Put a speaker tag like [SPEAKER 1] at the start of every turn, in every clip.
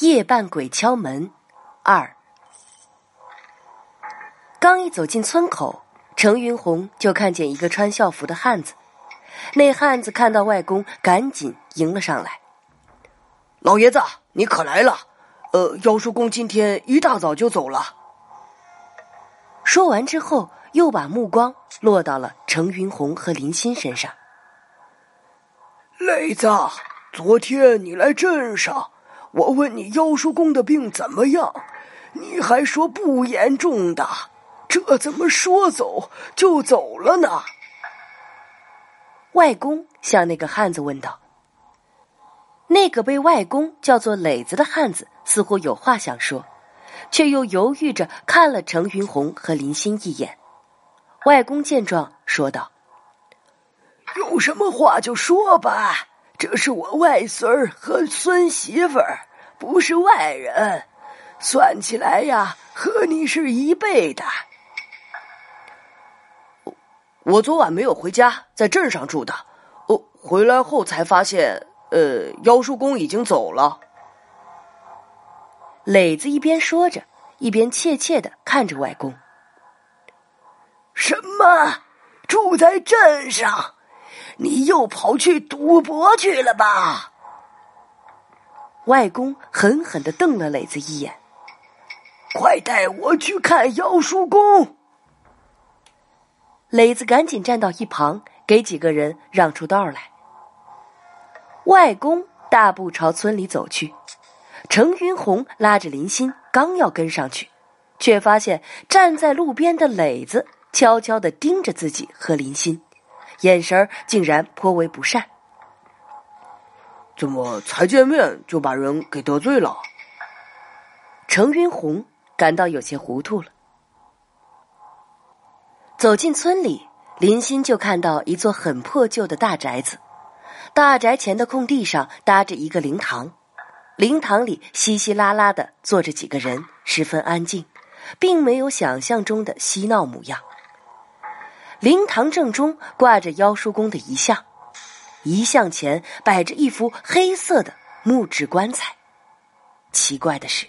[SPEAKER 1] 夜半鬼敲门二。刚一走进村口，程云红就看见一个穿校服的汉子。那汉子看到外公，赶紧迎了上来：“
[SPEAKER 2] 老爷子，你可来了！呃，妖叔公今天一大早就走了。”
[SPEAKER 1] 说完之后，又把目光落到了程云红和林欣身上。
[SPEAKER 3] 磊子，昨天你来镇上。我问你妖叔公的病怎么样，你还说不严重的，这怎么说走就走了呢？
[SPEAKER 1] 外公向那个汉子问道。那个被外公叫做磊子的汉子似乎有话想说，却又犹豫着看了程云红和林欣一眼。外公见状说道：“
[SPEAKER 3] 有什么话就说吧。”这是我外孙儿和孙媳妇儿，不是外人，算起来呀，和你是一辈的。
[SPEAKER 2] 我昨晚没有回家，在镇上住的。哦，回来后才发现，呃，妖叔公已经走了。
[SPEAKER 1] 磊子一边说着，一边怯怯的看着外公。
[SPEAKER 3] 什么？住在镇上？你又跑去赌博去了吧？
[SPEAKER 1] 外公狠狠的瞪了磊子一眼。
[SPEAKER 3] 快带我去看妖叔公！
[SPEAKER 1] 磊子赶紧站到一旁，给几个人让出道来。外公大步朝村里走去，程云红拉着林欣，刚要跟上去，却发现站在路边的磊子悄悄的盯着自己和林欣。眼神竟然颇为不善，
[SPEAKER 2] 怎么才见面就把人给得罪了？
[SPEAKER 1] 程云红感到有些糊涂了。走进村里，林欣就看到一座很破旧的大宅子，大宅前的空地上搭着一个灵堂，灵堂里稀稀拉拉的坐着几个人，十分安静，并没有想象中的嬉闹模样。灵堂正中挂着妖叔公的遗像，遗像前摆着一副黑色的木质棺材。奇怪的是，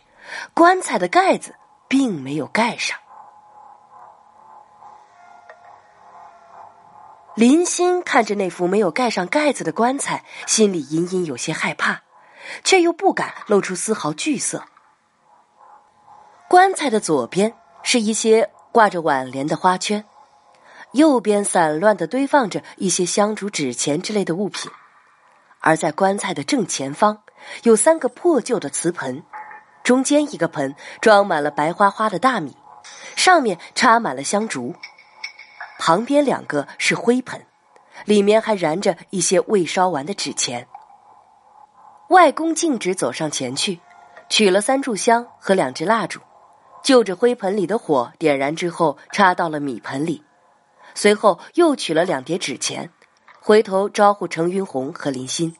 [SPEAKER 1] 棺材的盖子并没有盖上。林欣看着那副没有盖上盖子的棺材，心里隐隐有些害怕，却又不敢露出丝毫惧色。棺材的左边是一些挂着挽联的花圈。右边散乱的堆放着一些香烛、纸钱之类的物品，而在棺材的正前方有三个破旧的瓷盆，中间一个盆装满了白花花的大米，上面插满了香烛；旁边两个是灰盆，里面还燃着一些未烧完的纸钱。外公径直走上前去，取了三炷香和两支蜡烛，就着灰盆里的火点燃之后，插到了米盆里。随后又取了两叠纸钱，回头招呼程云红和林欣：“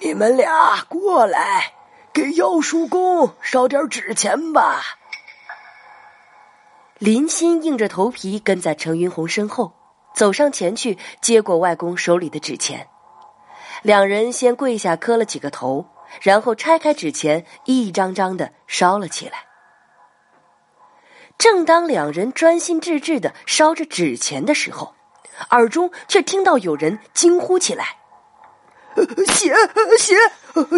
[SPEAKER 3] 你们俩过来，给妖叔公烧点纸钱吧。”
[SPEAKER 1] 林欣硬着头皮跟在程云红身后，走上前去接过外公手里的纸钱。两人先跪下磕了几个头，然后拆开纸钱，一张张的烧了起来。正当两人专心致志的烧着纸钱的时候，耳中却听到有人惊呼起来：“
[SPEAKER 3] 血血！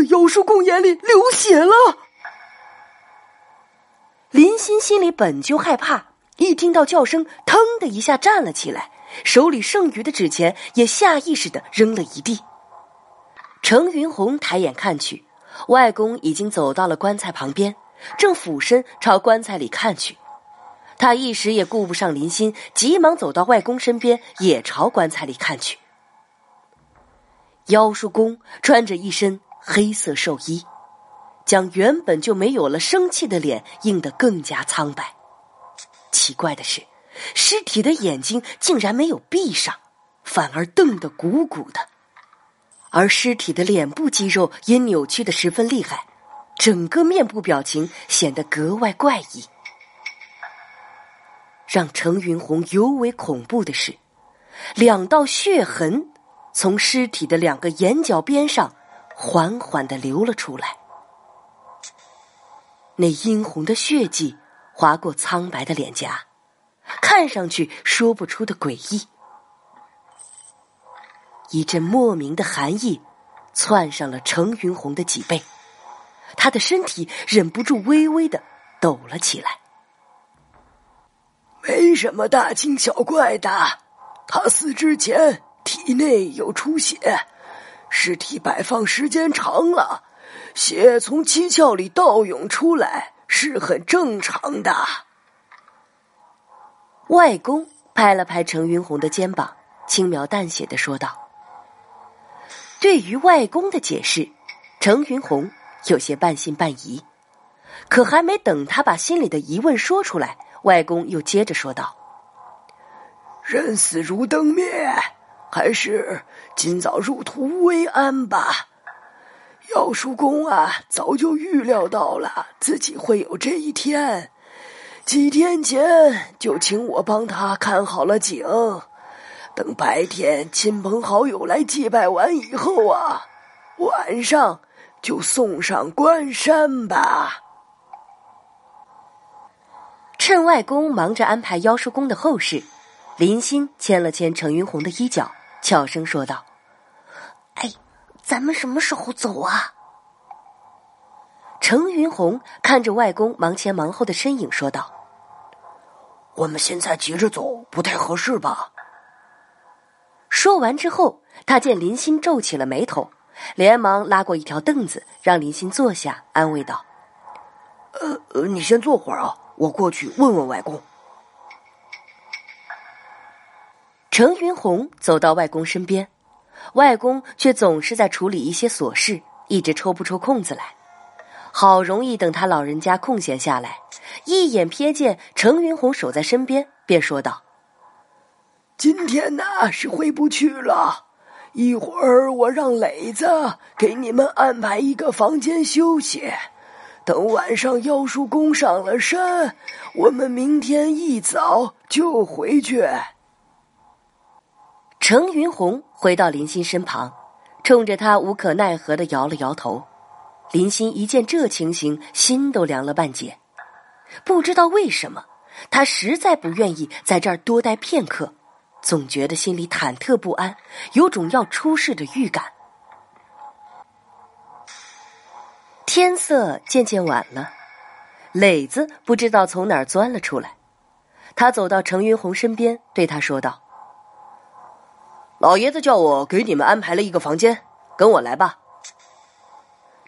[SPEAKER 3] 妖叔公眼里流血了！”
[SPEAKER 1] 林欣心里本就害怕，一听到叫声，腾的一下站了起来，手里剩余的纸钱也下意识的扔了一地。程云红抬眼看去，外公已经走到了棺材旁边，正俯身朝棺材里看去。他一时也顾不上林欣，急忙走到外公身边，也朝棺材里看去。妖叔公穿着一身黑色寿衣，将原本就没有了生气的脸映得更加苍白。奇怪的是，尸体的眼睛竟然没有闭上，反而瞪得鼓鼓的，而尸体的脸部肌肉也扭曲的十分厉害，整个面部表情显得格外怪异。让程云红尤为恐怖的是，两道血痕从尸体的两个眼角边上缓缓的流了出来。那殷红的血迹划过苍白的脸颊，看上去说不出的诡异。一阵莫名的寒意窜上了程云红的脊背，他的身体忍不住微微的抖了起来。
[SPEAKER 3] 没什么大惊小怪的，他死之前体内有出血，尸体摆放时间长了。血从七窍里倒涌出来是很正常的。
[SPEAKER 1] 外公拍了拍程云红的肩膀，轻描淡写的说道：“对于外公的解释，程云红有些半信半疑。可还没等他把心里的疑问说出来，外公又接着说道：‘
[SPEAKER 3] 人死如灯灭，还是尽早入土为安吧。’”姚叔公啊，早就预料到了自己会有这一天，几天前就请我帮他看好了景，等白天亲朋好友来祭拜完以后啊，晚上就送上关山吧。
[SPEAKER 1] 趁外公忙着安排妖叔公的后事，林欣牵了牵程云红的衣角，悄声说道：“
[SPEAKER 4] 哎。”咱们什么时候走啊？
[SPEAKER 1] 程云红看着外公忙前忙后的身影，说道：“
[SPEAKER 2] 我们现在急着走不太合适吧？”
[SPEAKER 1] 说完之后，他见林欣皱起了眉头，连忙拉过一条凳子，让林欣坐下，安慰道：“
[SPEAKER 2] 呃呃，你先坐会儿啊，我过去问问外公。”
[SPEAKER 1] 程云红走到外公身边。外公却总是在处理一些琐事，一直抽不出空子来。好容易等他老人家空闲下来，一眼瞥见程云红守在身边，便说道：“
[SPEAKER 3] 今天呢是回不去了，一会儿我让磊子给你们安排一个房间休息。等晚上妖叔公上了山，我们明天一早就回去。”
[SPEAKER 1] 程云红回到林欣身旁，冲着他无可奈何的摇了摇头。林欣一见这情形，心都凉了半截。不知道为什么，他实在不愿意在这儿多待片刻，总觉得心里忐忑不安，有种要出事的预感。天色渐渐晚了，磊子不知道从哪儿钻了出来，他走到程云红身边，对他说道。
[SPEAKER 2] 老爷子叫我给你们安排了一个房间，跟我来吧。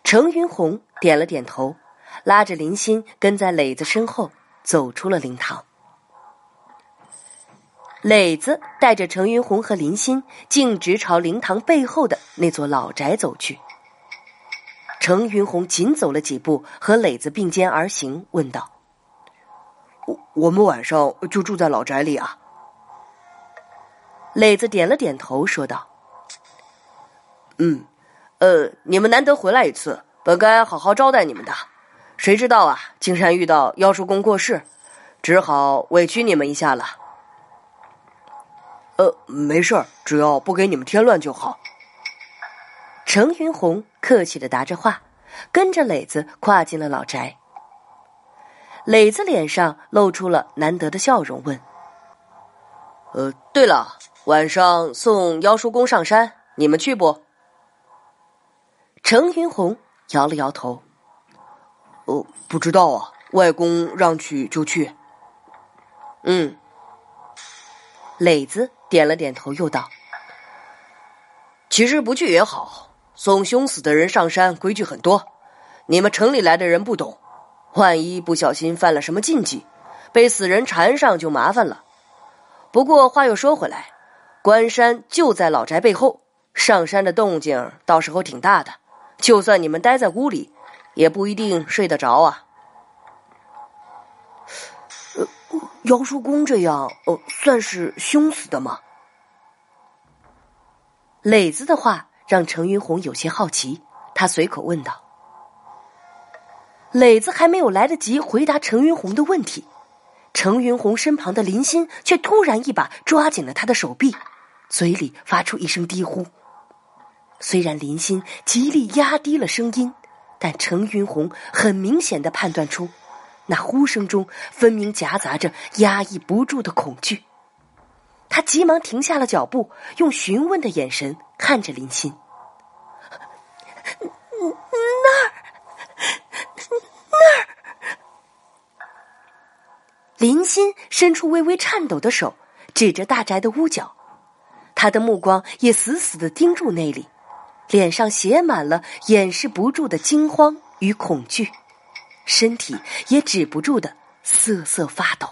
[SPEAKER 1] 程云红点了点头，拉着林欣跟在磊子身后走出了灵堂。磊子带着程云红和林欣径直朝灵堂背后的那座老宅走去。程云红紧走了几步，和磊子并肩而行，问道：“
[SPEAKER 2] 我我们晚上就住在老宅里啊？”
[SPEAKER 1] 磊子点了点头，说道：“
[SPEAKER 2] 嗯，呃，你们难得回来一次，本该好好招待你们的，谁知道啊，竟然遇到妖叔公过世，只好委屈你们一下了。呃，没事儿，只要不给你们添乱就好。”
[SPEAKER 1] 程云红客气的答着话，跟着磊子跨进了老宅。磊子脸上露出了难得的笑容，问：“
[SPEAKER 2] 呃，对了。”晚上送妖叔公上山，你们去不？
[SPEAKER 1] 程云红摇了摇头。
[SPEAKER 2] 哦，不知道啊，外公让去就去。
[SPEAKER 1] 嗯。磊子点了点头，又道：“
[SPEAKER 2] 其实不去也好，送凶死的人上山规矩很多，你们城里来的人不懂，万一不小心犯了什么禁忌，被死人缠上就麻烦了。不过话又说回来。”关山就在老宅背后，上山的动静到时候挺大的，就算你们待在屋里，也不一定睡得着啊。
[SPEAKER 3] 呃，姚叔公这样，呃，算是凶死的吗？
[SPEAKER 1] 磊子的话让程云红有些好奇，他随口问道。磊子还没有来得及回答程云红的问题，程云红身旁的林欣却突然一把抓紧了他的手臂。嘴里发出一声低呼，虽然林欣极力压低了声音，但但程云红很明显的判断出，那呼声中分明夹杂着压抑不住的恐惧。他急忙停下了脚步，用询问的眼神看着林欣。
[SPEAKER 4] 那儿，那儿。
[SPEAKER 1] 林欣伸出微微颤抖的手，指着大宅的屋角，他的目光也死死的盯住那里，脸上写满了掩饰不住的惊慌与恐惧，身体也止不住的瑟瑟发抖。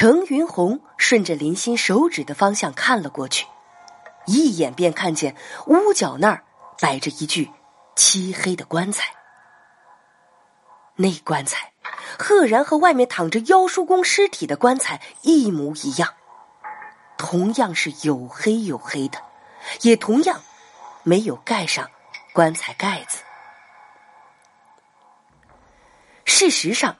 [SPEAKER 1] 程云红顺着林欣手指的方向看了过去，一眼便看见屋角那儿摆着一具漆黑的棺材。那棺材赫然和外面躺着妖叔公尸体的棺材一模一样，同样是黝黑黝黑的，也同样没有盖上棺材盖子。事实上。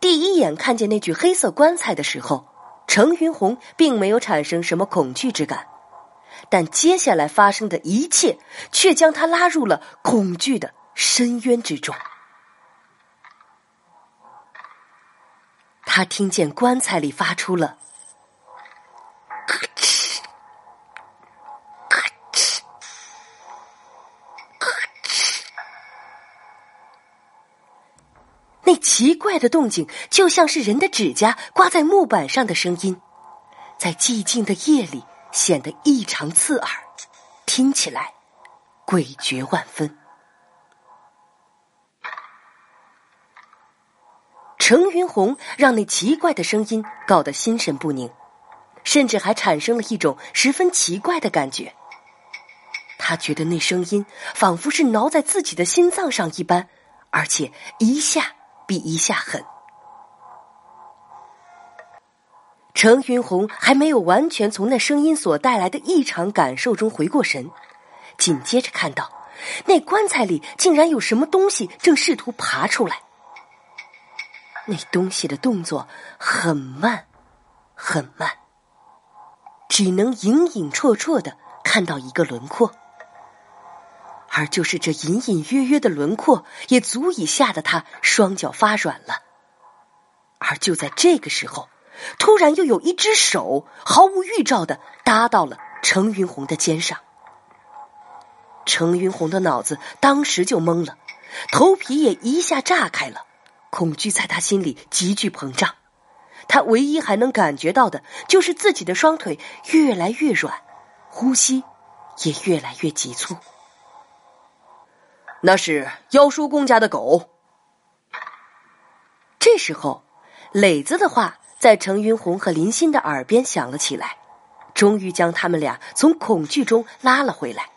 [SPEAKER 1] 第一眼看见那具黑色棺材的时候，程云红并没有产生什么恐惧之感，但接下来发生的一切却将他拉入了恐惧的深渊之中。他听见棺材里发出了。奇怪的动静，就像是人的指甲刮在木板上的声音，在寂静的夜里显得异常刺耳，听起来诡谲万分。程云红让那奇怪的声音搞得心神不宁，甚至还产生了一种十分奇怪的感觉。他觉得那声音仿佛是挠在自己的心脏上一般，而且一下。比一下狠。程云红还没有完全从那声音所带来的异常感受中回过神，紧接着看到那棺材里竟然有什么东西正试图爬出来。那东西的动作很慢，很慢，只能隐隐绰绰的看到一个轮廓。而就是这隐隐约约的轮廓，也足以吓得他双脚发软了。而就在这个时候，突然又有一只手毫无预兆的搭到了程云红的肩上。程云红的脑子当时就懵了，头皮也一下炸开了，恐惧在他心里急剧膨胀。他唯一还能感觉到的就是自己的双腿越来越软，呼吸也越来越急促。
[SPEAKER 2] 那是妖叔公家的狗。
[SPEAKER 1] 这时候，磊子的话在程云红和林欣的耳边响了起来，终于将他们俩从恐惧中拉了回来。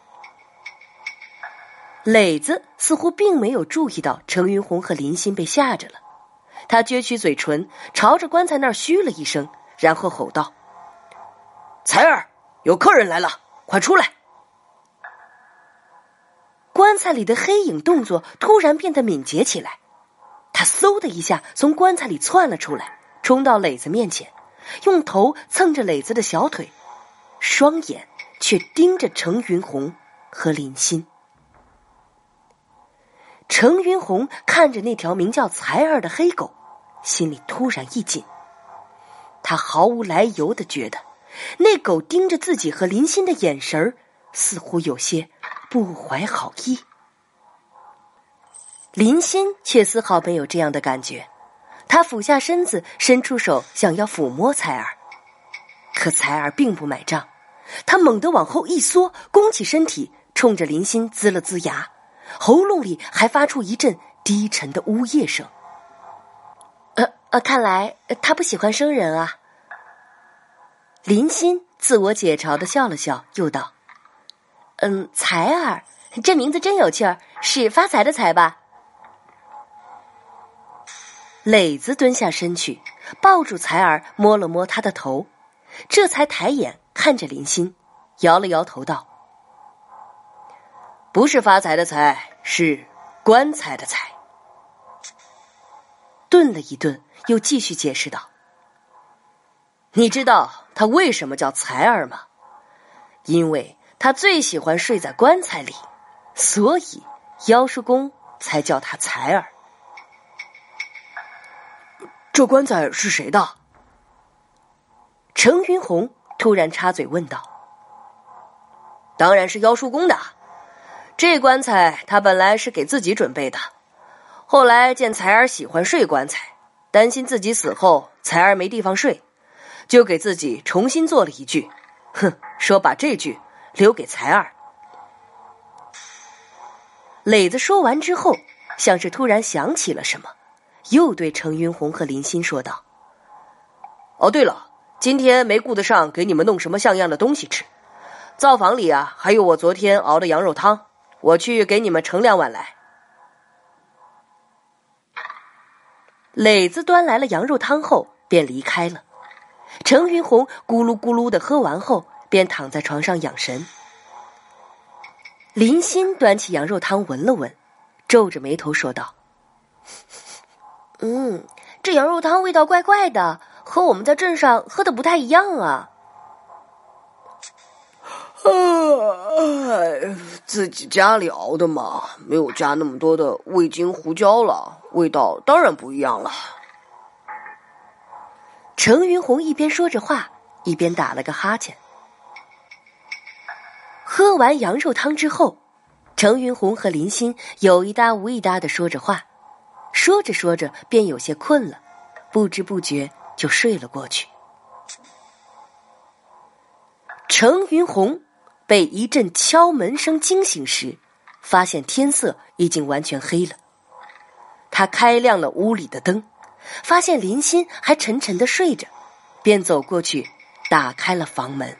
[SPEAKER 1] 磊子似乎并没有注意到程云红和林欣被吓着了，他撅起嘴唇，朝着棺材那儿嘘了一声，然后吼道：“
[SPEAKER 2] 才儿，有客人来了，快出来！”
[SPEAKER 1] 棺材里的黑影动作突然变得敏捷起来，他嗖的一下从棺材里窜了出来，冲到磊子面前，用头蹭着磊子的小腿，双眼却盯着程云红和林欣。程云红看着那条名叫才儿的黑狗，心里突然一紧，他毫无来由的觉得，那狗盯着自己和林欣的眼神似乎有些。不怀好意，林欣却丝毫没有这样的感觉。他俯下身子，伸出手想要抚摸才儿，可才儿并不买账。他猛地往后一缩，弓起身体，冲着林欣龇了龇牙，喉咙里还发出一阵低沉的呜咽声。呃呃，看来他不喜欢生人啊。林欣自我解嘲的笑了笑，又道。嗯，财儿，这名字真有趣儿，是发财的财吧？磊子蹲下身去，抱住财儿，摸了摸他的头，这才抬眼看着林欣，摇了摇头道：“
[SPEAKER 2] 不是发财的财，是棺材的财。”
[SPEAKER 1] 顿了一顿，又继续解释道：“
[SPEAKER 2] 你知道他为什么叫财儿吗？因为。”他最喜欢睡在棺材里，所以
[SPEAKER 1] 妖叔公才叫他才儿。
[SPEAKER 2] 这棺材是谁的？
[SPEAKER 1] 程云红突然插嘴问道：“
[SPEAKER 2] 当然是妖叔公的。这棺材他本来是给自己准备的，后来见才儿喜欢睡棺材，担心自己死后才儿没地方睡，就给自己重新做了一具。哼，说把这具留给才儿。”
[SPEAKER 1] 磊子说完之后，像是突然想起了什么，又对程云红和林欣说道：“
[SPEAKER 2] 哦，对了。”今天没顾得上给你们弄什么像样的东西吃，灶房里啊还有我昨天熬的羊肉汤，我去给你们盛两碗来。
[SPEAKER 1] 磊子端来了羊肉汤后便离开了，程云红咕噜咕噜的喝完后便躺在床上养神。林欣端起羊肉汤闻了闻，皱着眉头说道：“
[SPEAKER 4] 嗯，这羊肉汤味道怪怪的。”和我们在镇上喝的不太一样啊！
[SPEAKER 2] 哎，自己家里熬的嘛，没有加那么多的味精、胡椒了，味道当然不一样了。
[SPEAKER 1] 程云红一边说着话，一边打了个哈欠。喝完羊肉汤之后，程云红和林欣有一搭无一搭的说着话，说着说着便有些困了，不知不觉。就睡了过去。程云红被一阵敲门声惊醒时，发现天色已经完全黑了。他开亮了屋里的灯，发现林欣还沉沉的睡着，便走过去打开了房门。